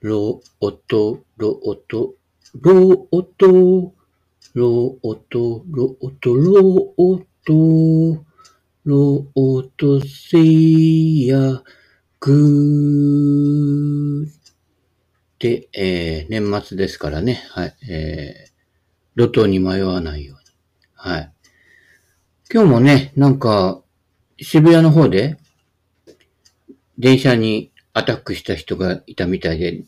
ロオト、ロオト、ロオト、ロオト、ロオト、ロオト、ロオトせやくで、えー、年末ですからね、はい、えー、路頭に迷わないように。はい。今日もね、なんか、渋谷の方で、電車にアタックした人がいたみたいで、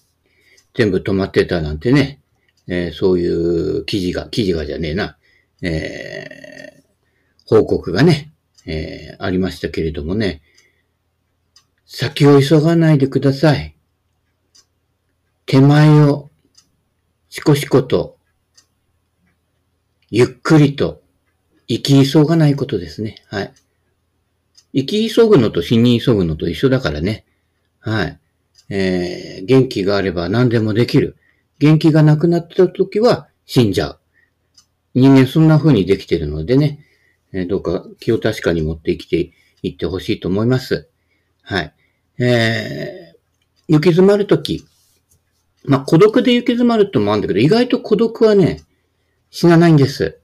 全部止まってたなんてね、えー、そういう記事が、記事がじゃねえな、えー、報告がね、えー、ありましたけれどもね、先を急がないでください。手前を、しこしこと、ゆっくりと、生き急がないことですね。はい。生き急ぐのと死に急ぐのと一緒だからね。はい。えー、元気があれば何でもできる。元気がなくなった時は死んじゃう。人間そんな風にできてるのでね、えー、どうか気を確かに持って生きていってほしいと思います。はい。えー、行き詰まるとき、まあ、孤独で行き詰まるともあるんだけど、意外と孤独はね、死なないんです。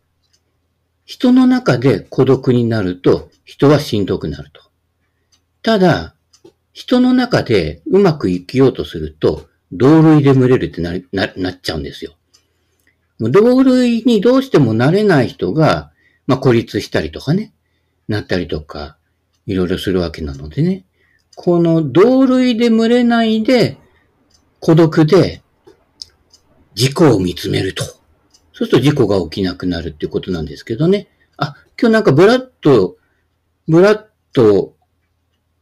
人の中で孤独になると、人はしんどくなると。ただ、人の中でうまく生きようとすると、同類で群れるってなななっちゃうんですよ。同類にどうしてもなれない人が、まあ、孤立したりとかね、なったりとか、いろいろするわけなのでね。この同類で群れないで、孤独で自己を見つめると。そうすると事故が起きなくなるっていうことなんですけどね。あ、今日なんかブラッド、ブラッド、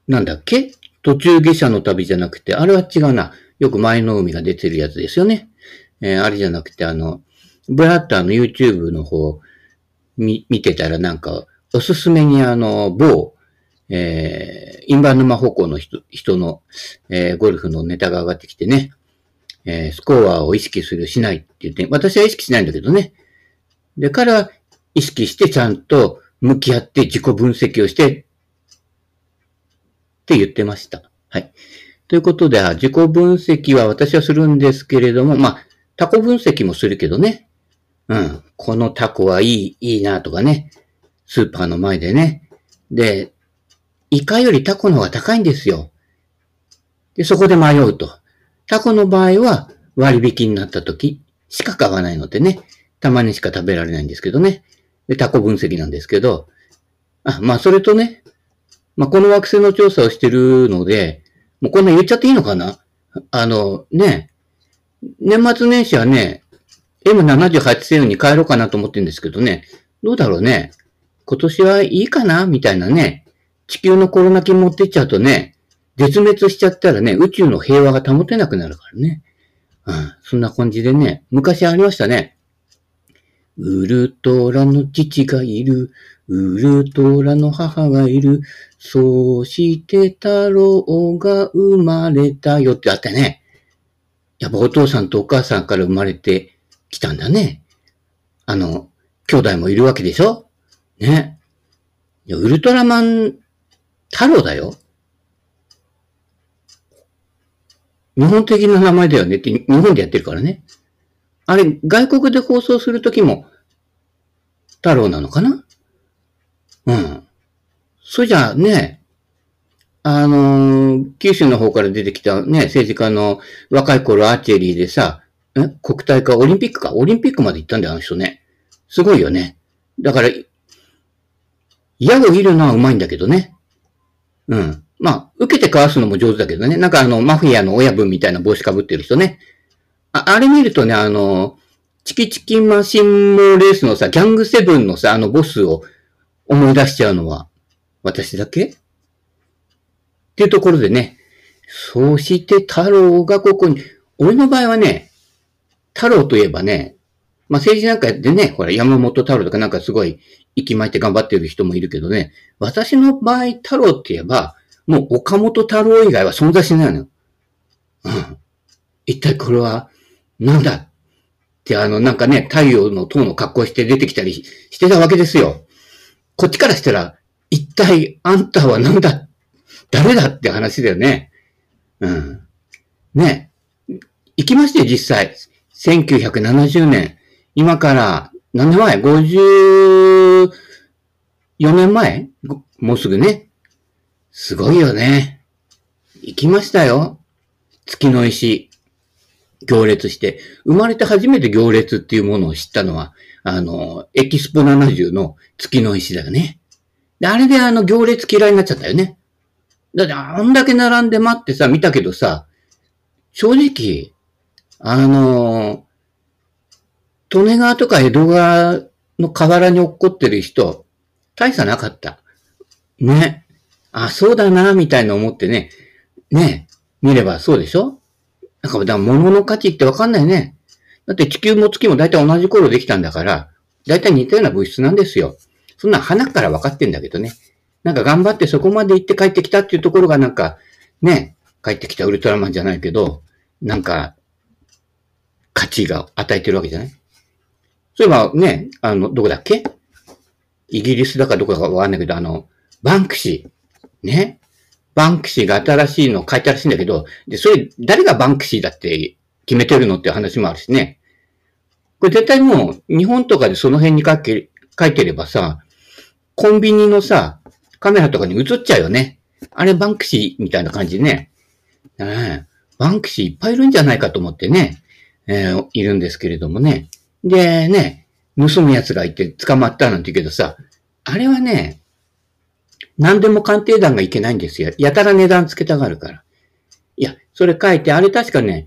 なんだっけ？途中下車の旅じゃなくて、あれは違うな。よく前の海が出てるやつですよね。えー、あれじゃなくて、あの、ブラッターの YouTube の方、見、見てたらなんか、おすすめにあの、某、えー、インバ沼方向の人、人の、えー、ゴルフのネタが上がってきてね、えー、スコアを意識する、しないって言って、私は意識しないんだけどね。で、彼は意識してちゃんと向き合って自己分析をしてって言ってました。はい。ということで、自己分析は私はするんですけれども、まあ、タコ分析もするけどね。うん。このタコはいい、いいなとかね。スーパーの前でね。で、イカよりタコの方が高いんですよ。で、そこで迷うと。タコの場合は割引になった時しか買わないのでね。たまにしか食べられないんですけどね。で、タコ分析なんですけど。あ、まあ、それとね、まあ、この惑星の調査をしてるので、もうこんな言っちゃっていいのかな？あの、ね、年末年始はね、M78 星雲に帰ろうかなと思ってるんですけどね、どうだろうね？今年はいいかな？みたいなね、地球のコロナ菌持ってっちゃうとね、絶滅しちゃったらね、宇宙の平和が保てなくなるからね。うん、そんな感じでね、昔ありましたね。ウルトラの父がいる、ウルトラの母がいる、そうして太郎が生まれたよってあったね。やっぱお父さんとお母さんから生まれてきたんだね。あの、兄弟もいるわけでしょね。ウルトラマン太郎だよ。日本的な名前だよねって、日本でやってるからね。あれ、外国で放送するときも、太郎なのかな？うん。それじゃあね、あのー、九州の方から出てきたね、政治家の若い頃アーチェリーでさ、え？国体かオリンピックか？オリンピックまで行ったんだよ、あの人ね。すごいよね。だから、矢を射るのはうまいんだけどね。うん。まあ、受けてかわすのも上手だけどね。なんかあの、マフィアの親分みたいな帽子かぶってる人ね。あ、あれ見るとね、あの、チキチキマシンモレースのさ、ギャングセブンのさ、あのボスを思い出しちゃうのは、私だけ？っていうところでね、そして太郎がここに、俺の場合はね、太郎といえばね、まあ、政治なんかでね、ほら、山本太郎とかなんかすごい、息巻いて頑張ってる人もいるけどね、私の場合、太郎って言えば、もう岡本太郎以外は存在しないのよ。うん。一体これは、なんだって、あの、なんかね、太陽の塔の格好して出てきたりしてたわけですよ。こっちからしたら、一体あんたは何だ誰だって話だよね。うん。ね。行きまして実際。1970年。今から何年前 ?54 年前？もうすぐね。すごいよね。行きましたよ。月の石。行列して。生まれて初めて行列っていうものを知ったのは、あの、エキスポ70の月の石だよね。で、あれであの行列嫌いになっちゃったよね。だってあんだけ並んで待ってさ、見たけどさ、正直、あの、利根川とか江戸川の河原に落っこってる人、大差なかった。ね。あ、そうだな、みたいな思ってね。ね。見ればそうでしょ？なんか、だ物の価値ってわかんないね。だって地球も月も大体同じ頃できたんだから、大体似たような物質なんですよ。そんな花から分かってんだけどね。なんか頑張ってそこまで行って帰ってきたっていうところがなんか、ね、帰ってきたウルトラマンじゃないけど、なんか、価値が与えてるわけじゃない？そういえばね、あの、どこだっけ？イギリスだかどこだかわかんないけど、あの、バンクシー。ね？バンクシーが新しいのを書いたらしいんだけど、で、それ、誰がバンクシーだって決めてるのって話もあるしね。これ絶対もう、日本とかでその辺に書け、書いてればさ、コンビニのさ、カメラとかに映っちゃうよね。あれバンクシーみたいな感じね。うん、バンクシーいっぱいいるんじゃないかと思ってね、えー、いるんですけれどもね。でね、盗む奴がいて捕まったなんて言うけどさ、あれはね、何でも鑑定団がいけないんですよ。やたら値段つけたがるから。いや、それ書いて、あれ確かね、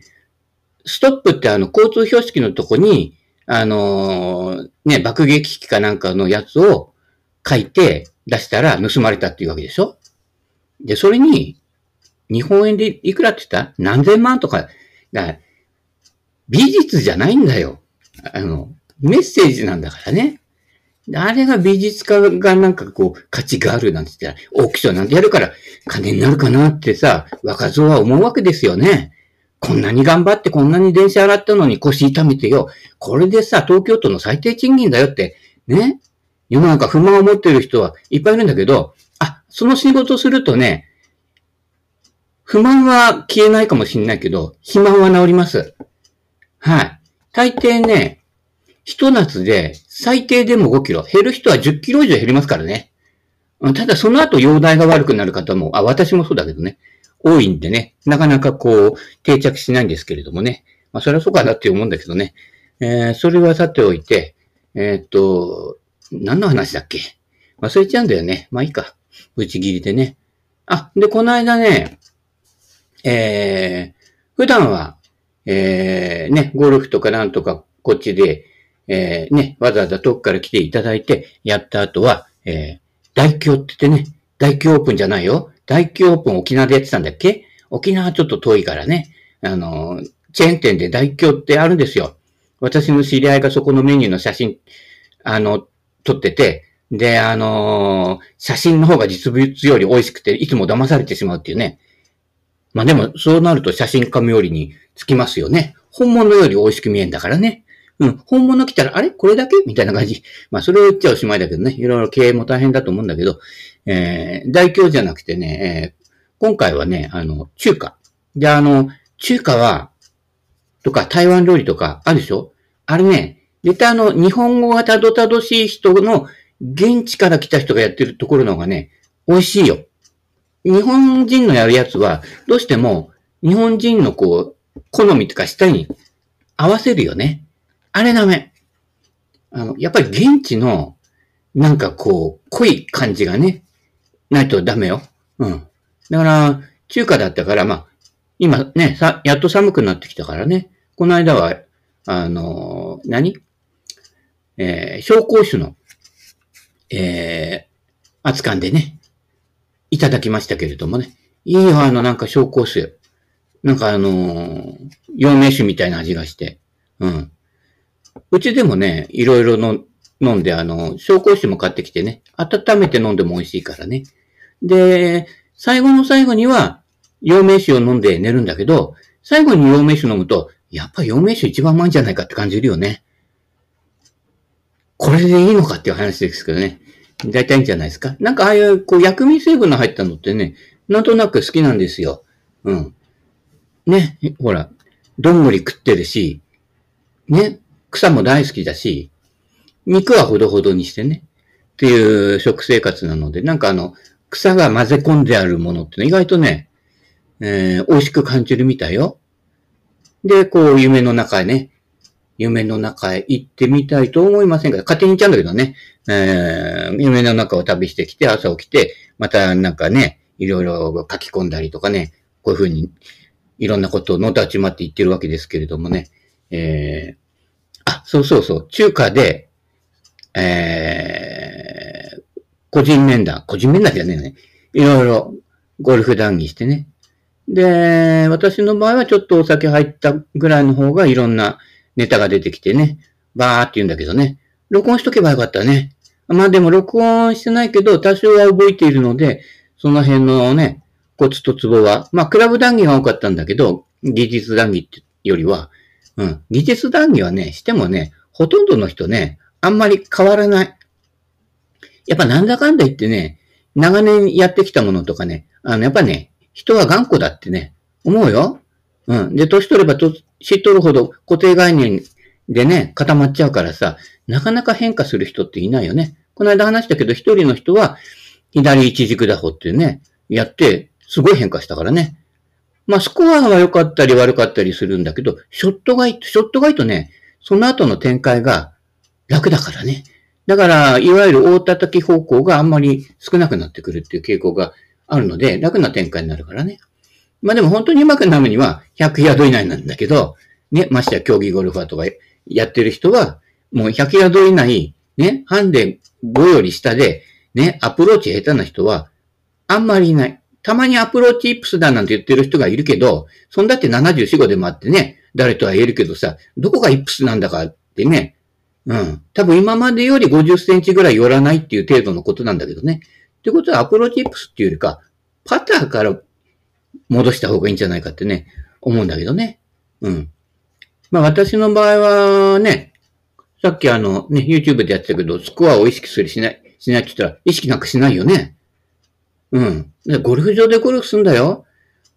ストップってあの、交通標識のとこに、あのー、ね、爆撃機かなんかのやつを書いて出したら盗まれたっていうわけでしょ？で、それに、日本円でいくらって言った？何千万とか、だ美術じゃないんだよ。あの、メッセージなんだからね。あれが美術家がなんかこう価値があるなんて言ったら、オークションなんてやるから金になるかなってさ、若造は思うわけですよね。こんなに頑張ってこんなに電車洗ったのに腰痛めてよ。これでさ、東京都の最低賃金だよって、ね。世の中不満を持ってる人はいっぱいいるんだけど、あ、その仕事するとね、不満は消えないかもしれないけど、肥満は治ります。はい。大抵ね、ひと夏で最低でも5キロ、減る人は10キロ以上減りますからね。ただその後容体が悪くなる方も、あ、私もそうだけどね、多いんでね、なかなかこう、定着しないんですけれどもね。まあそれはそうかなって思うんだけどね。えー、それはさておいて、えー、っと、何の話だっけ？忘れちゃうんだよね。まあいいか。ぶち切りでね。あ、で、この間ね、えー、普段は、えー、ね、ゴルフとかなんとかこっちで、えー、ね、わざわざ遠くから来ていただいて、やった後は、えー、大京って言ってね、大京オープンじゃないよ。大京オープン沖縄でやってたんだっけ？沖縄ちょっと遠いからね。あの、チェーン店で大京ってあるんですよ。私の知り合いがそこのメニューの写真、あの、撮ってて、で、あのー、写真の方が実物より美味しくて、いつも騙されてしまうっていうね。まあでも、そうなると写真家冥利につきますよね。本物より美味しく見えんだからね。うん、本物来たら、あれ？これだけ？みたいな感じ。まあ、それを言っちゃおしまいだけどね。いろいろ経営も大変だと思うんだけど、えー、大凶じゃなくてね、えー、今回はね、あの、中華。で、あの、中華は、とか台湾料理とかあるでしょ？あれね、絶対あの、日本語がたどたどしい人の、現地から来た人がやってるところの方がね、美味しいよ。日本人のやるやつは、どうしても、日本人のこう、好みとか舌に合わせるよね。あれダメ。あの、やっぱり現地の、なんかこう、濃い感じがね、ないとダメよ。うん。だから、中華だったから、まあ、今ね、さ、やっと寒くなってきたからね。この間は、あの、何？えー、紹興酒の、えー、熱燗でね、いただきましたけれどもね。いいよ、あの、なんか紹興酒。なんかあのー、陽明酒みたいな味がして。うん。うちでもね、いろいろの飲んで、あの、紹興酒も買ってきてね、温めて飲んでも美味しいからね。で、最後の最後には、陽明酒を飲んで寝るんだけど、最後に陽明酒飲むと、やっぱ陽明酒一番うまいんじゃないかって感じるよね。これでいいのかっていう話ですけどね。大体いいんじゃないですか。なんかああいう、こう、薬味成分の入ったのってね、なんとなく好きなんですよ。うん。ね、ほら、どんぐり食ってるし、ね、草も大好きだし、肉はほどほどにしてね、っていう食生活なので、なんかあの、草が混ぜ込んであるものって意外とね、えー、美味しく感じるみたいよ。で、こう、夢の中へね、夢の中へ行ってみたいと思いませんか？勝手に行っちゃうんだけどね、えー、夢の中を旅してきて、朝起きて、またなんかね、いろいろ書き込んだりとかね、こういうふうに、いろんなことをのたちまって言ってるわけですけれどもね、えー、あ、そうそうそう、中華で、えー、個人面談、個人面談じゃねえね。いろいろゴルフ談義してね。で、私の場合はちょっとお酒入ったぐらいの方がいろんなネタが出てきてね、バーって言うんだけどね。録音しとけばよかったね。まあでも録音してないけど、多少は動いているので、その辺のね、コツとツボは、まあクラブ談義が多かったんだけど、技術談義ってよりは、うん、技術談義はね、してもね、ほとんどの人ね、あんまり変わらない。やっぱなんだかんだ言ってね、長年やってきたものとかね、あの、やっぱね、人は頑固だってね、思うよ。うん。で、年取れば年取るほど固定概念でね、固まっちゃうからさ、なかなか変化する人っていないよね。この間話したけど、一人の人は、左一軸打法っていうね、やって、すごい変化したからね。まあ、スコアは良かったり悪かったりするんだけど、ショットがいい、ショットがいいとね、その後の展開が楽だからね。だから、いわゆる大叩き方向があんまり少なくなってくるっていう傾向があるので、楽な展開になるからね。まあでも本当に上手くなるには100ヤード以内なんだけど、ね、ましてや競技ゴルファーとかやってる人は、もう100ヤード以内、ね、ハンデ5より下で、ね、アプローチ下手な人は、あんまりいない。たまにアプローチイップスだなんて言ってる人がいるけど、そんだって74、5でもあってね、誰とは言えるけどさ、どこがイップスなんだかってね、うん。多分今までより50センチぐらい寄らないっていう程度のことなんだけどね。ってことはアプローチイップスっていうよりか、パターから戻した方がいいんじゃないかってね、思うんだけどね。うん。まあ私の場合はね、さっきあのね、YouTube でやってたけど、スコアを意識するしない、しないって言ったら、意識なくしないよね。うん。ゴルフ場でゴルフすんだよ。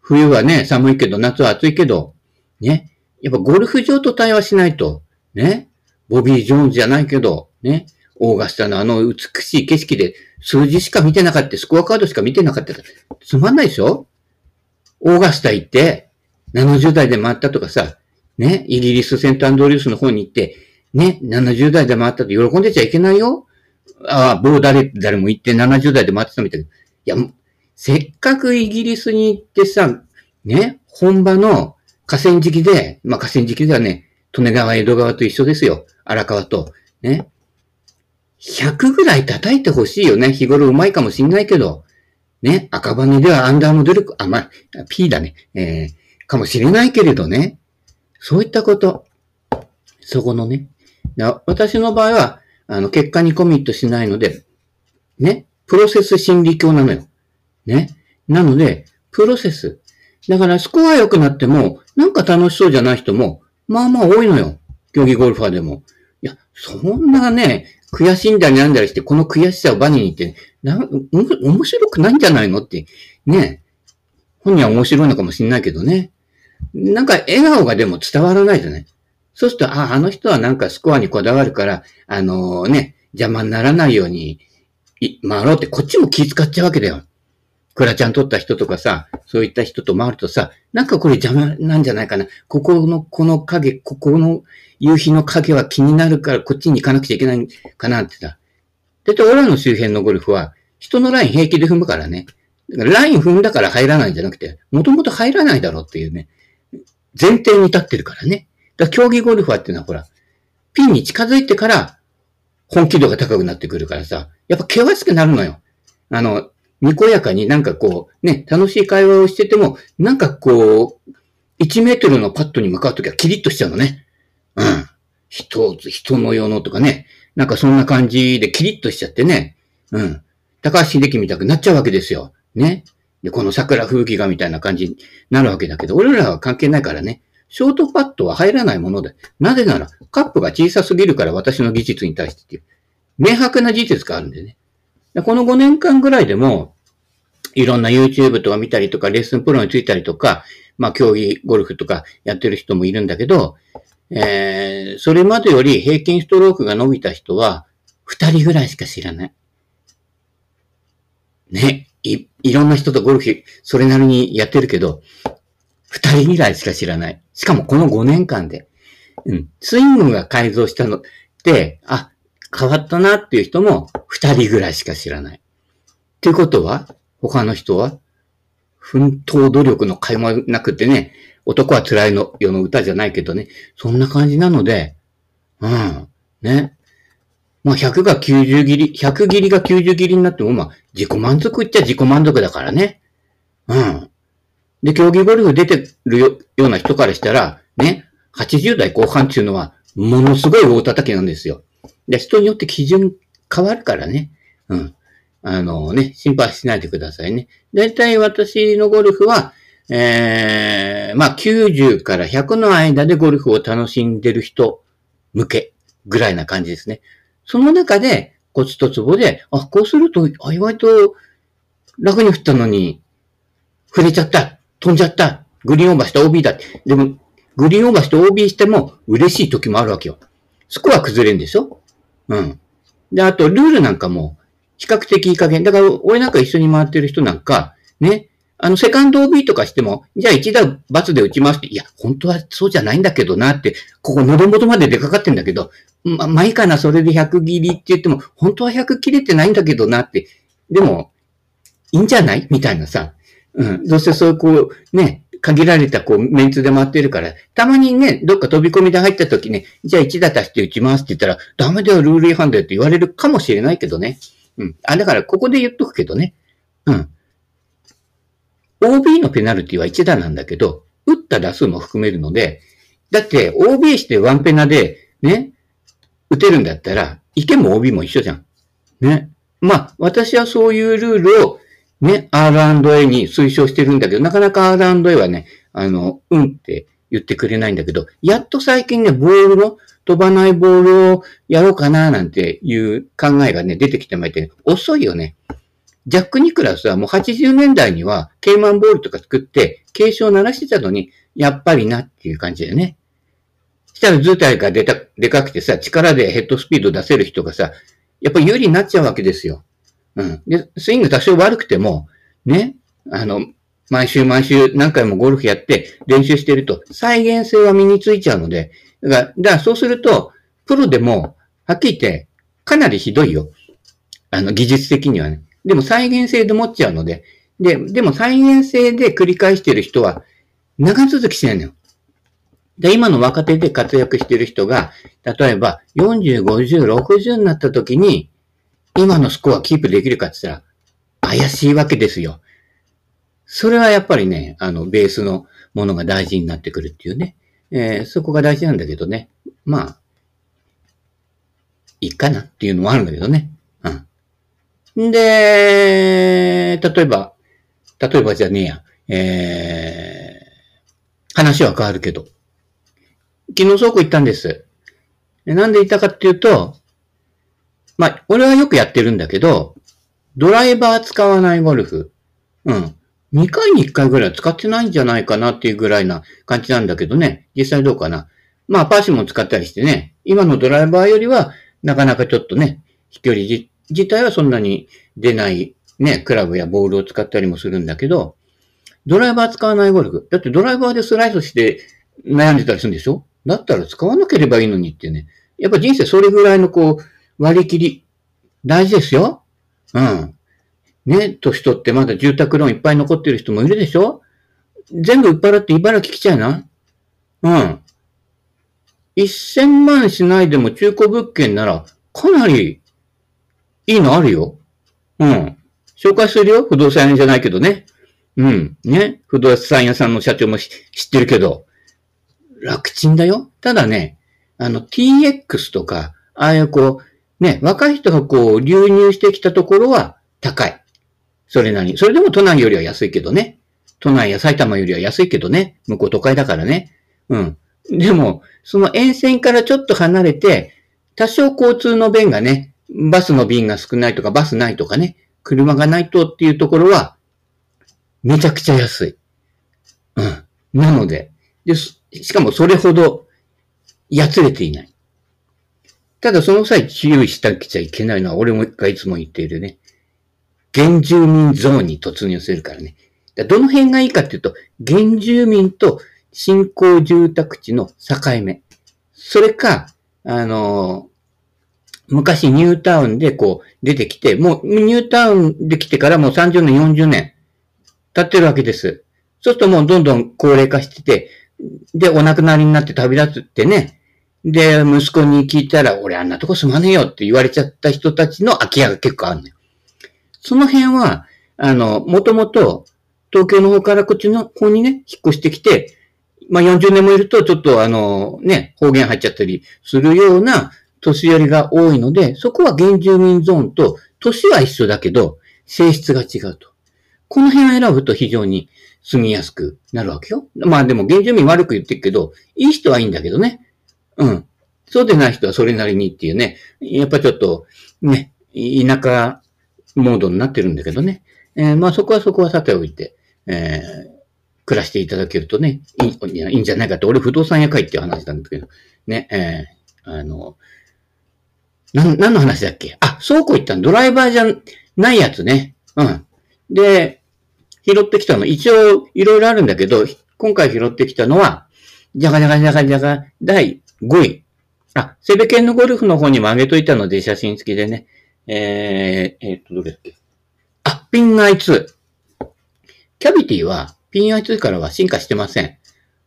冬はね、寒いけど、夏は暑いけど、ね。やっぱゴルフ場と対話しないと、ね。ボビー・ジョーンズじゃないけど、ね。オーガスタのあの美しい景色で数字しか見てなかった、スコアカードしか見てなかった、つまんないでしょ？オーガスタ行って、70代で回ったとかさ、ね、イギリスセントアンドリュースの方に行って、ね、70代で回ったと喜んでちゃいけないよ。ああ、某誰、誰も行って70代で回ってたみたいないや、せっかくイギリスに行ってさ、ね、本場の河川敷で、まあ河川敷ではね、利根川、江戸川と一緒ですよ。荒川と。ね。100ぐらい叩いてほしいよね。日頃うまいかもしんないけど。ね。赤羽ではアンダーの努力、あ、まあ、P だね。えー、かもしれないけれどね。そういったこと。そこのね。私の場合は、あの、結果にコミットしないので、ね。プロセス心理教なのよ。ね。なので、プロセス。だから、スコア良くなっても、なんか楽しそうじゃない人も、まあまあ多いのよ。競技ゴルファーでも。いや、そんなね、悔しいんだりなんだりして、この悔しさをバネにって、な、面白くないんじゃないのって、ね。本人は面白いのかもしれないけどね。なんか笑顔がでも伝わらないじゃない。そうすると、あ、あの人はなんかスコアにこだわるから、あのー、ね、邪魔にならないように回ろうって、こっちも気遣っちゃうわけだよ。クラちゃん取った人とかさ、そういった人と回るとさ、なんかこれ邪魔なんじゃないかな。ここの、この影、ここの夕日の影は気になるからこっちに行かなくちゃいけないかなってさ。だって俺らの周辺のゴルフは、人のライン平気で踏むからね。だからライン踏んだから入らないんじゃなくて、もともと入らないだろうっていうね、前提に立ってるからね。だから競技ゴルファーっていうのはほら、ピンに近づいてから本気度が高くなってくるからさ、やっぱ険しくなるのよ。あの、にこやかになんかこう、ね、楽しい会話をしてても、なんかこう、1メートルのパットに向かうときはキリッとしちゃうのね。うん。人、人の世のとかね。なんかそんな感じでキリッとしちゃってね。うん。高橋秀樹みたくなっちゃうわけですよ。ね。で、この桜風紀がみたいな感じになるわけだけど、俺らは関係ないからね。ショートパットは入らないもので。なぜなら、カップが小さすぎるから私の技術に対してっていう、明白な事実があるんでね。この5年間ぐらいでも、いろんな YouTube とか見たりとか、レッスンプロについたりとか、まあ、競技ゴルフとかやってる人もいるんだけど、えー、それまでより平均ストロークが伸びた人は、二人ぐらいしか知らない。ね、い、いろんな人とゴルフ、それなりにやってるけど、二人ぐらいしか知らない。しかもこの5年間で。うん。スイングが改造したのって、あ、変わったなっていう人も二人ぐらいしか知らない。っていうことは、他の人は、奮闘努力の会話なくてね、男は辛いの世の歌じゃないけどね、そんな感じなので、うん、ね。まあ100が90切り、100切りが90切りになっても、まあ自己満足っちゃ自己満足だからね。うん。で、競技ゴルフ出てるような人からしたら、ね、80代後半っていうのは、ものすごい大叩きなんですよ。で、人によって基準変わるからね。うん。あのね、心配しないでくださいね。だいたい私のゴルフは、ええー、まあ、90から100の間でゴルフを楽しんでる人向けぐらいな感じですね。その中で、コツとツボで、あ、こうすると、あ、意外と楽に振ったのに、触れちゃった、飛んじゃった、グリーンオーバーした OB だ。でも、グリーンオーバーして OB しても嬉しい時もあるわけよ。スコア崩れんでしょ？うん。で、あと、ルールなんかも、比較的いい加減。だから、俺なんか一緒に回ってる人なんか、ね、あの、セカンド OB とかしても、じゃあ一打罰で打ちますって、いや、本当はそうじゃないんだけどなって、ここ喉元まで出かかってんだけど、ま、まあいいかな、それで100切りって言っても、本当は100切れてないんだけどなって、でも、いいんじゃない？みたいなさ。うん。どうせそういうこう、ね、限られたこうメンツで回ってるから、たまにね、どっか飛び込みで入った時ね、じゃあ1打足して打ちますって言ったら、ダメだよ、ルール違反だよって言われるかもしれないけどね。うん。あ、だからここで言っとくけどね。うん。OB のペナルティは1打なんだけど、打った打数も含めるので、だって OB してワンペナでね、打てるんだったら、池も OB も一緒じゃん。ね。まあ、私はそういうルールをね、R&A に推奨してるんだけど、なかなか R&A はね、あの、うんって言ってくれないんだけど、やっと最近ね、ボールの、飛ばないボールをやろうかななんていう考えがね、出てきてまいて、ね、遅いよね。ジャック・ニクラスはもう80年代にはケーマンボールとか作って警鐘を鳴らしてたのに、やっぱりなっていう感じだよね。したら図体がでた、でかくてさ、力でヘッドスピード出せる人がさ、やっぱり有利になっちゃうわけですよ。うん。で、スイング多少悪くても、ね、あの、毎週毎週何回もゴルフやって練習してると再現性は身についちゃうので、だから、だからそうすると、プロでも、はっきり言って、かなりひどいよ。あの、技術的にはね。でも再現性で持っちゃうので、で、でも再現性で繰り返してる人は、長続きしないのよ。で、今の若手で活躍してる人が、例えば40、50、60になった時に、今のスコアキープできるかって言ったら、怪しいわけですよ。それはやっぱりね、あの、ベースのものが大事になってくるっていうね。えー、そこが大事なんだけどね。まあ、いいかなっていうのもあるんだけどね。うん。で、例えば、例えばじゃねえや、えー、話は変わるけど、昨日倉庫行ったんです。なんで行ったかっていうと、まあ、俺はよくやってるんだけど、ドライバー使わないゴルフ。うん。2回に1回ぐらい使ってないんじゃないかなっていうぐらいな感じなんだけどね。実際どうかな。まあ、パーシモン使ったりしてね。今のドライバーよりは、なかなかちょっとね、飛距離自体はそんなに出ないね、クラブやボールを使ったりもするんだけど、ドライバー使わないゴルフ。だってドライバーでスライスして悩んでたりするんでしょ？だったら使わなければいいのにってね。やっぱ人生それぐらいのこう、割り切り、大事ですよ。うん。ね、年取ってまだ住宅ローンいっぱい残ってる人もいるでしょ全部売っ払って茨城来ちゃうな。うん。1000万しないでも中古物件なら、かなりいいのあるよ。うん。紹介するよ。不動産屋じゃないけどね。うん。ね。不動産屋さんの社長も知ってるけど。楽ちんだよ。ただね、あの TX とか、ああいうこう、ね、若い人がこう流入してきたところは高い。それなりに。それでも都内よりは安いけどね。都内や埼玉よりは安いけどね。向こう都会だからね。うん。でも、その沿線からちょっと離れて、多少交通の便がね、バスの便が少ないとか、バスないとかね、車がないとっていうところは、めちゃくちゃ安い。うん。なので、で、しかもそれほど、やつれていない。ただその際注意したきちゃいけないのは、俺もがいつも言っているね。原住民ゾーンに突入するからね。どの辺がいいかっていうと、原住民と新興住宅地の境目。それか、あの昔ニュータウンでこう出てきて、もうニュータウンで来てからもう30年、40年経ってるわけです。そうするともうどんどん高齢化してて、で、お亡くなりになって旅立つってね。で、息子に聞いたら、俺あんなとこ住まねえよって言われちゃった人たちの空き家が結構あるのよ。その辺は、あの、もともと東京の方からこっちの方にね、引っ越してきて、まあ40年もいるとちょっとあの、ね、方言入っちゃったりするような年寄りが多いので、そこは原住民ゾーンと、年は一緒だけど、性質が違うと。この辺を選ぶと非常に住みやすくなるわけよ。まあでも原住民悪く言ってるけど、いい人はいいんだけどね。うん。そうでない人はそれなりにっていうね。やっぱちょっと、ね、田舎モードになってるんだけどね。えー、まあそこはそこはさておいて、えー、暮らしていただけるとね、いいんじゃないかって、俺不動産屋会っていう話なんですけど、ね、えー、あの、なん、何の話だっけ？あ、倉庫行ったの。ドライバーじゃないやつね。うん。で、拾ってきたの。一応、いろいろあるんだけど、今回拾ってきたのは、じゃがじゃがじゃがじゃが、第5位。あ、セベケンのゴルフの方にも上げといたので、写真付きでね。えー、えー、っと、どれだっけ？あ、ピン i2。キャビティは、ピン i2 からは進化してません。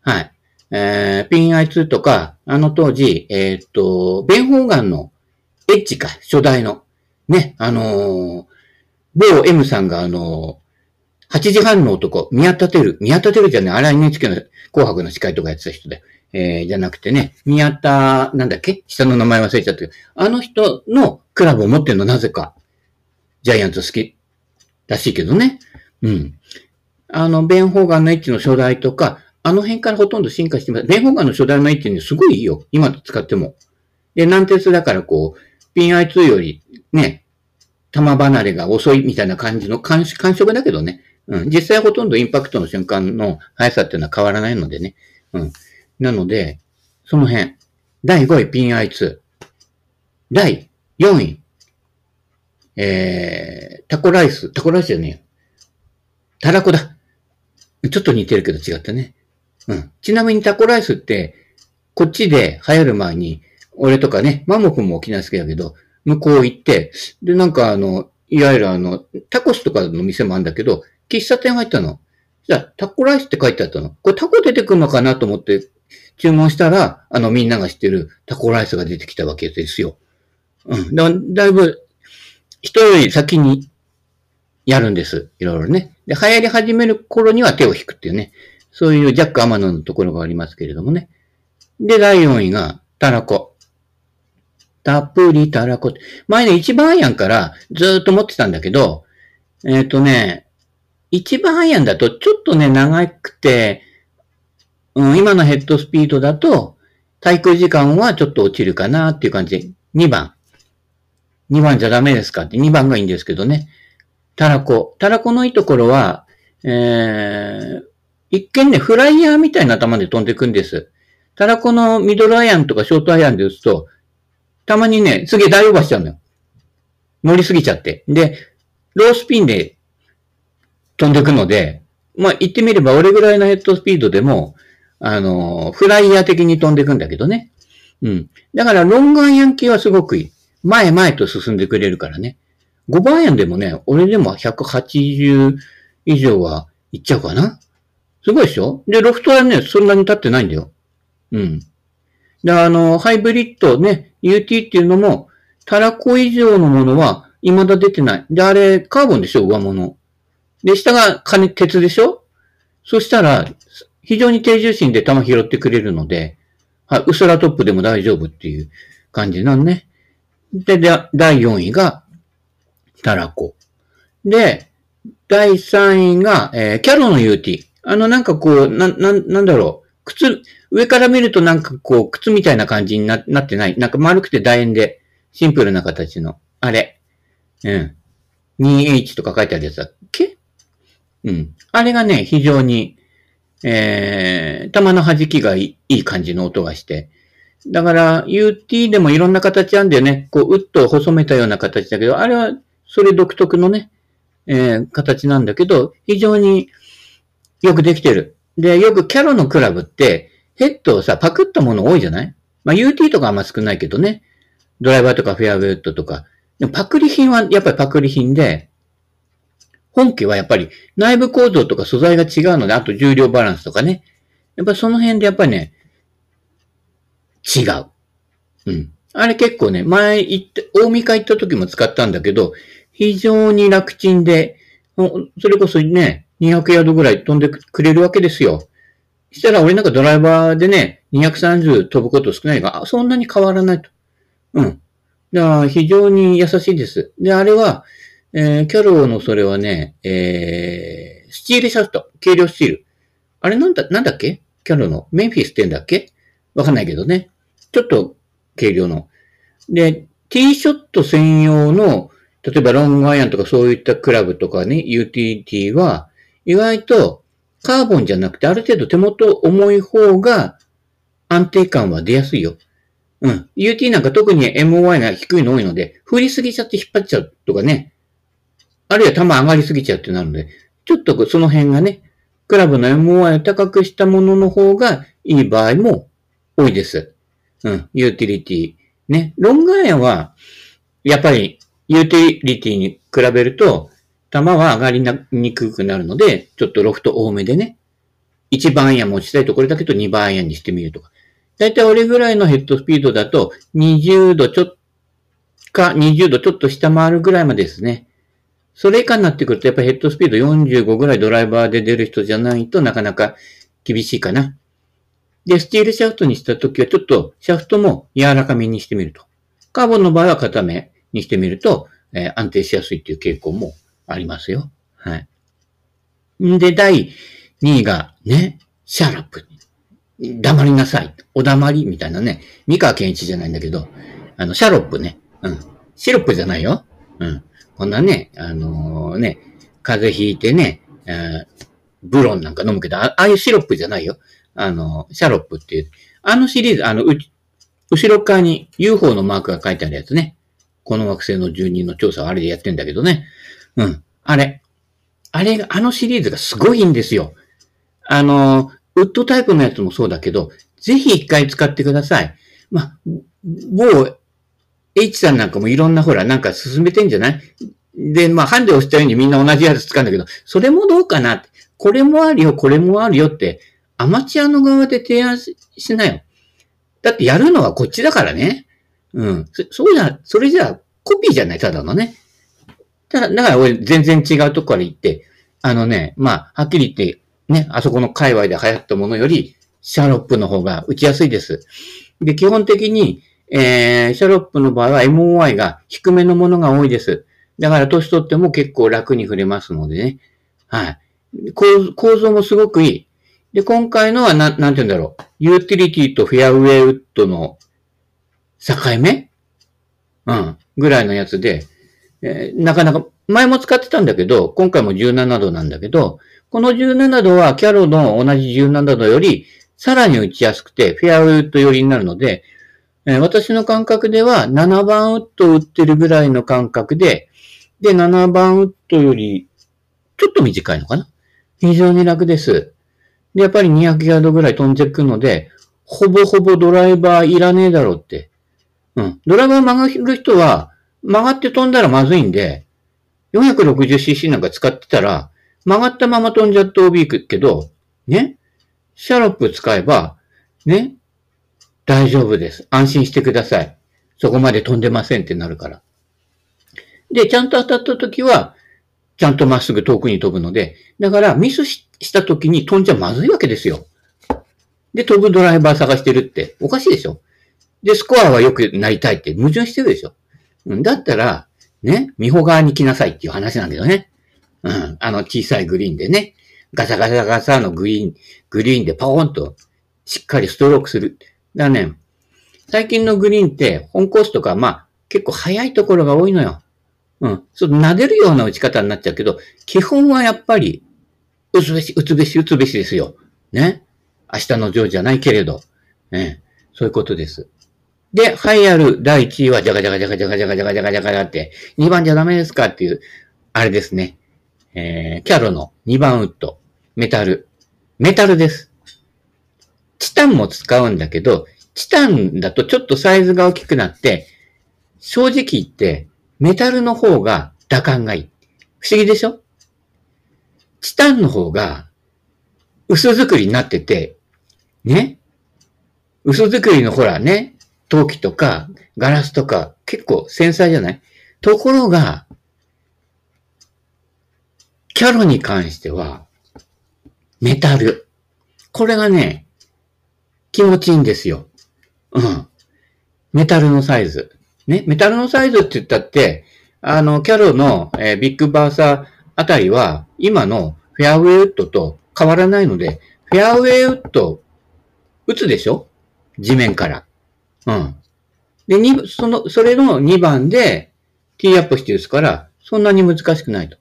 はい。えー、ピン i2 とか、あの当時、えー、っと、ベンホーガンのエッジか、初代の。ね、あのー、某 M さんがあのー、8時半の男、宮立てる、宮立てるじゃねあれは NHK の紅白の司会とかやってた人で、えー、じゃなくてね、宮田、なんだっけ？下の名前忘れちゃったけど、あの人のクラブを持ってるのなぜか、ジャイアンツ好きらしいけどね。うん。あの、ベン・ホーガンのエッジの初代とか、あの辺からほとんど進化してます。ベン・ホーガンの初代のエッジにすごいいいよ。今使っても。で、軟鉄だからこう、ピン i2 よりね、弾離れが遅いみたいな感じの感触だけどね。うん。実際ほとんどインパクトの瞬間の速さっていうのは変わらないのでね。うん。なので、その辺。第5位ピン i2。第4位。えー、タコライス。タコライスじゃねえよ。タラコだ。ちょっと似てるけど違ったね。うん。ちなみにタコライスって、こっちで流行る前に、俺とかね、マモ君も沖縄好きだけど、向こう行って、で、なんかあの、いわゆるあの、タコスとかの店もあるんだけど、喫茶店入ったの。じゃあ、タコライスって書いてあったの。これタコ出てくるのかなと思って注文したら、あの、みんなが知ってるタコライスが出てきたわけですよ。うん。だだいぶ、人より先にやるんです。いろいろね。で、流行り始める頃には手を引くっていうね。そういうジャック・アマノのところがありますけれどもね。で、第4位が、タラコ。たっぷりたらこ。前ね、一番アイアンからずっと持ってたんだけど、えっ、ー、とね、一番アイアンだとちょっとね、長くて、うん、今のヘッドスピードだと、滞空時間はちょっと落ちるかなっていう感じ。2番。2番じゃダメですかって、2番がいいんですけどね。たらこ。たらこのいいところは、えー、一見ね、フライヤーみたいな球で飛んでいくんです。たらこのミドルアイアンとかショートアイアンで打つと、たまにね、すげえ大オーバーしちゃうのよ。乗りすぎちゃって。で、ロースピンで飛んでいくので、まあ言ってみれば俺ぐらいのヘッドスピードでも、あの、フライヤー的に飛んでいくんだけどね。うん。だからロングアイアン系はすごくいい。前前と進んでくれるからね。5番アイアンでもね、俺でも180以上はいっちゃうかな。すごいでしょ？で、ロフトはね、そんなに立ってないんだよ。うん。で、あの、ハイブリッドね、UT っていうのも、たらこ以上のものは未だ出てない。で、あれ、カーボンでしょ？上物。で、下が金、鉄でしょ？そしたら、非常に低重心で弾拾ってくれるので、はい、ウスラトップでも大丈夫っていう感じなんね。で、で第4位が、たらこ。で、第3位が、えー、キャロの UT。あの、なんかこう、な、な、なんだろう。靴、上から見るとなんかこう、靴みたいな感じにななってない。なんか丸くて楕円で、シンプルな形の、あれ。うん。2H とか書いてあるやつだっけ？うん。あれがね、非常に、えー、玉の弾きがいい感じの音がして。だから、UT でもいろんな形あんだよね。こう、うっと細めたような形だけど、あれは、それ独特のね、えー、形なんだけど、非常によくできてる。で、よくキャロのクラブって、ヘッドをさ、パクったもの多いじゃない？まあ、UT とかあんま少ないけどね。ドライバーとかフェアウェイウッドとか。でもパクリ品はやっぱりパクリ品で、本家はやっぱり内部構造とか素材が違うので、あと重量バランスとかね。やっぱその辺でやっぱりね、違う。うん。あれ結構ね、前行って、大見会行った時も使ったんだけど、非常に楽ちんで、それこそね、200ヤードぐらい飛んでくれるわけですよ。したら俺なんかドライバーでね、230飛ぶこと少ないが、そんなに変わらないと。うん。だから非常に優しいです。で、あれは、えー、キャローのそれはね、えー、スチールシャフト、軽量スチール。あれなんだ、なんだっけ？キャローの？メンフィスってんだっけ？わかんないけどね。ちょっと軽量の。で、ティーショット専用の、例えばロングアイアンとかそういったクラブとかね、ユーティリティは、意外とカーボンじゃなくてある程度手元重い方が安定感は出やすいよ。うん。UT なんか特に MOI が低いの多いので、振りすぎちゃって引っ張っちゃうとかね。あるいは球上がりすぎちゃうってなるので、ちょっとその辺がね、クラブの MOI を高くしたものの方がいい場合も多いです。うん。ユーティリティ。ね。ロングアイアンは、やっぱりユーティリティに比べると、球は上がりにくくなるので、ちょっとロフト多めでね。1番アイアン持ちたいところだけど2番アイアンにしてみるとか。だいたい俺ぐらいのヘッドスピードだと20度ちょっか20度ちょっと下回るぐらいまでですね。それ以下になってくるとやっぱヘッドスピード45ぐらいドライバーで出る人じゃないとなかなか厳しいかな。で、スチールシャフトにしたときはちょっとシャフトも柔らかめにしてみると。カーボンの場合は硬めにしてみると、えー、安定しやすいっていう傾向もありますよ。はい。んで、第2位が、ね、シャラップ。黙りなさい。お黙りみたいなね。三河健一じゃないんだけど、あの、シャロップね。うん。シロップじゃないよ。うん。こんなね、あのー、ね、風邪ひいてね、ブロンなんか飲むけど、ああいうシロップじゃないよ。あの、シャロップっていう。あのシリーズ、あの、う、後ろ側に UFO のマークが書いてあるやつね。この惑星の住人の調査はあれでやってんだけどね。うん。あれ。あれが、あのシリーズがすごいんですよ。あの、ウッドタイプのやつもそうだけど、ぜひ一回使ってください。ま某 H さんなんかもいろんなほら、なんか進めてんじゃない？で、まあ、ハンデをしたようにみんな同じやつ使うんだけど、それもどうかなこれもあるよ、これもあるよって、アマチュアの側で提案しなよ。だってやるのはこっちだからね。うん。そそうじゃ、それじゃコピーじゃない、ただのね。ただ、だから俺全然違うとこから行って、あのね、まあ、はっきり言って、ね、あそこの界隈で流行ったものより、シャーロップの方が打ちやすいです。で、基本的に、えー、シャロップの場合は MOI が低めのものが多いです。だから年取っても結構楽に触れますのでね。はい。構構造もすごくいい。で、今回のはな、なんて言うんだろう。ユーティリティとフェアウェイウッドの境目？うん。ぐらいのやつで、えー、なかなか、前も使ってたんだけど、今回も17度なんだけど、この17度はキャロの同じ17度よりさらに打ちやすくて、フェアウッド寄りになるので、えー、私の感覚では7番ウッドを打ってるぐらいの感覚で、で、7番ウッドよりちょっと短いのかな？非常に楽です。で、やっぱり200ヤードぐらい飛んでくので、ほぼほぼドライバーいらねえだろうって。うん。ドライバー曲がる人は、曲がって飛んだらまずいんで、460cc なんか使ってたら、曲がったまま飛んじゃって OB 行くけど、ね、シャロップ使えば、ね、大丈夫です。安心してください。そこまで飛んでませんってなるから。で、ちゃんと当たった時は、ちゃんとまっすぐ遠くに飛ぶので、だからミスした時に飛んじゃまずいわけですよ。で、飛ぶドライバー探してるっておかしいでしょで、スコアは良くなりたいって矛盾してるでしょだったら、ね、美穂側に来なさいっていう話なんだけどね。うん。あの小さいグリーンでね、ガサガサガサのグリーン、グリーンでパコンとしっかりストロークする。だね、最近のグリーンって本コースとかまあ結構早いところが多いのよ。うん。ちょっと撫でるような打ち方になっちゃうけど、基本はやっぱり打つべし、打つべし、打つべしですよ。ね。明日のジョーじゃないけれど。ね。そういうことです。で、栄えある第1位は、じゃがじゃがじゃがじゃがじゃがじゃがじゃがじゃがって、2番じゃダメですかっていう、あれですね。えー、キャロの2番ウッド。メタル。メタルです。チタンも使うんだけど、チタンだとちょっとサイズが大きくなって、正直言って、メタルの方が打感がいい。不思議でしょ？チタンの方が薄作りになってて、ね？薄作りのほらね、陶器とかガラスとか結構繊細じゃない？ところが、キャロに関しては、メタル。これがね、気持ちいいんですよ。うん。メタルのサイズ。ね、メタルのサイズって言ったって、あの、キャロの、えー、ビッグバーサーあたりは、今のフェアウェイウッドと変わらないので、フェアウェイウッド、打つでしょ？地面から。うん。で、に、その、それの2番で、ティーアップして打つから、そんなに難しくないと。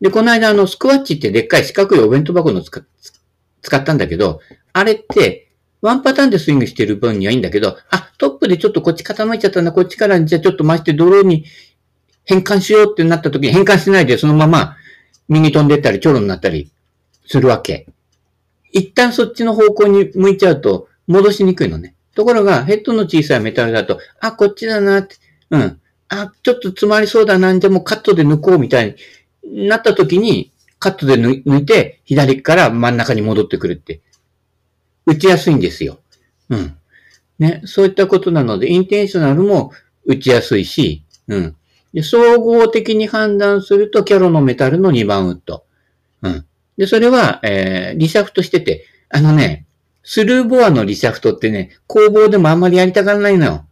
で、この間あの、スクワッチってでっかい四角いお弁当箱の使使ったんだけど、あれって、ワンパターンでスイングしてる分にはいいんだけど、あ、トップでちょっとこっち傾いちゃったな、こっちからじゃあちょっと回してドローに変換しようってなった時に変換しないでそのまま右飛んでったり、チョロになったりするわけ。一旦そっちの方向に向いちゃうと戻しにくいのね。ところが、ヘッドの小さいメタルだと、あ、こっちだなって、うん。あ、ちょっと詰まりそうだな、じゃもうカットで抜こうみたいになった時に、カットで抜いて、左から真ん中に戻ってくるって。打ちやすいんですよ。うん。ね、そういったことなので、インテンショナルも打ちやすいし、うん。で、総合的に判断すると、キャロのメタルの2番ウッド。うん。で、それは、えー、リシャフトしてて、あのね、スルーボアのリシャフトってね、工房でもあんまりやりたがらないのよ。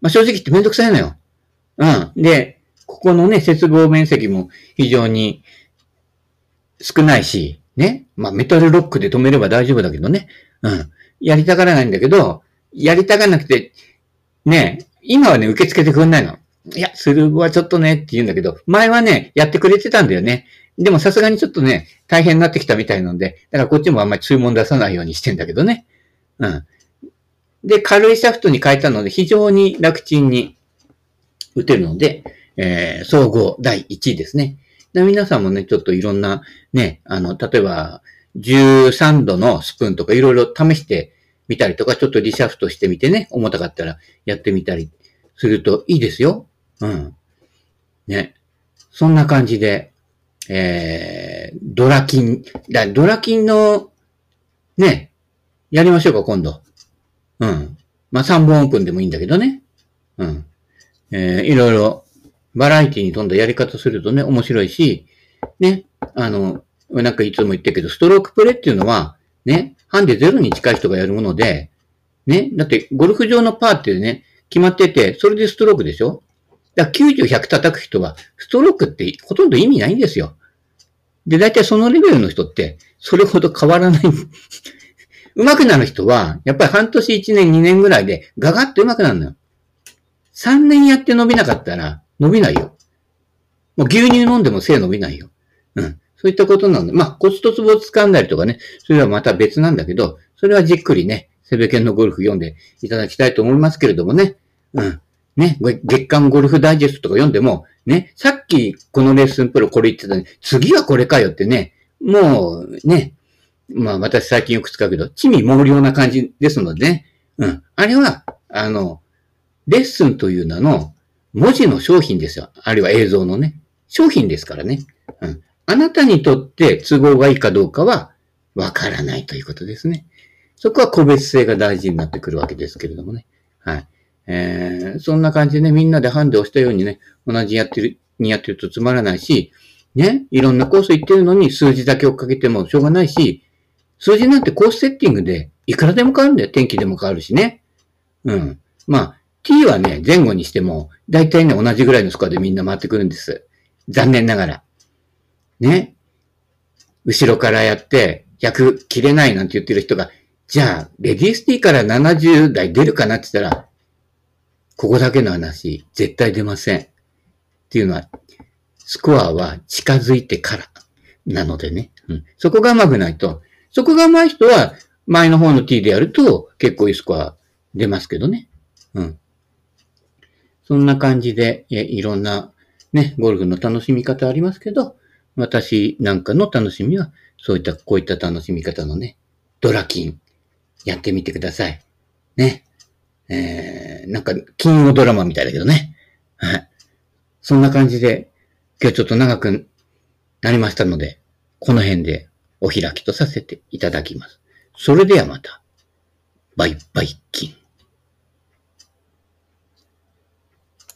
まあ、正直言ってめんどくさいのよ。うん。で、ここのね、接合面積も非常に少ないし、ね。まあ、メタルロックで止めれば大丈夫だけどね。うん。やりたがらないんだけど、やりたがらなくて、ね、今はね、受け付けてくんないの。いや、スルーはちょっとねって言うんだけど、前はね、やってくれてたんだよね。でもさすがにちょっとね、大変になってきたみたいなんで、だからこっちもあんまり注文出さないようにしてんだけどね。うん。で、軽いシャフトに変えたので、非常に楽ちんに打てるので、えー、総合第1位ですね。皆さんもね、ちょっといろんな、ね、あの、例えば、13度のスプーンとかいろいろ試してみたりとか、ちょっとリシャフトしてみてね、重たかったらやってみたりするといいですよ。うん。ね。そんな感じで、えー、ドラキン、だドラキンの、ね、やりましょうか、今度。うん。まあ、3本オープンでもいいんだけどね。うん。えー、いろいろ、バラエティに富んだやり方するとね、面白いし、ね、あの、なんかいつも言ってるけど、ストロークプレイっていうのは、ね、ハンデゼロに近い人がやるもので、ね、だってゴルフ場のパーってね、決まってて、それでストロークでしょ？だから90、100叩く人は、ストロークってほとんど意味ないんですよ。で、大体そのレベルの人って、それほど変わらない。上手くなる人は、やっぱり半年、1年、2年ぐらいで、ガガッと上手くなるのよ。3年やって伸びなかったら、伸びないよ。もう牛乳飲んでも背伸びないよ。うん。そういったことなので、まあ、コツとツボを掴んだりとかね、それはまた別なんだけど、それはじっくりね、セベケンのゴルフ読んでいただきたいと思いますけれどもね。うん。ね、月間ゴルフダイジェストとか読んでも、ね、さっきこのレッスンプロこれ言ってたのに、次はこれかよってね、もうね、まあ私最近よく使うけど、地味猛量な感じですのでね、うん。あれは、あの、レッスンという名の文字の商品ですよ。あるいは映像のね。商品ですからね。うん。あなたにとって都合がいいかどうかはわからないということですね。そこは個別性が大事になってくるわけですけれどもね。はい。えー、そんな感じでね、みんなでハンデをしたようにね、同じやってる、にやってるとつまらないし、ね、いろんなコース行ってるのに数字だけ追っかけてもしょうがないし、数字なんてコースセッティングでいくらでも変わるんだよ。天気でも変わるしね。うん。まあ、t はね、前後にしても、だいたいね、同じぐらいのスコアでみんな回ってくるんです。残念ながら。ね。後ろからやって、逆切れないなんて言ってる人が、じゃあ、レディースティーから70台出るかなって言ったら、ここだけの話、絶対出ません。っていうのは、スコアは近づいてからなのでね。うん。そこが上手くないと、そこが上手い人は前の方の T でやると結構いいスコア出ますけどね。うん。そんな感じで、いろんなね、ゴルフの楽しみ方ありますけど、私なんかの楽しみは、そういった、こういった楽しみ方のね、ドラキン、やってみてください。ね。えー、なんか、金曜ドラマみたいだけどね。はい。そんな感じで、今日ちょっと長くなりましたので、この辺でお開きとさせていただきます。それではまた。バイバイキン。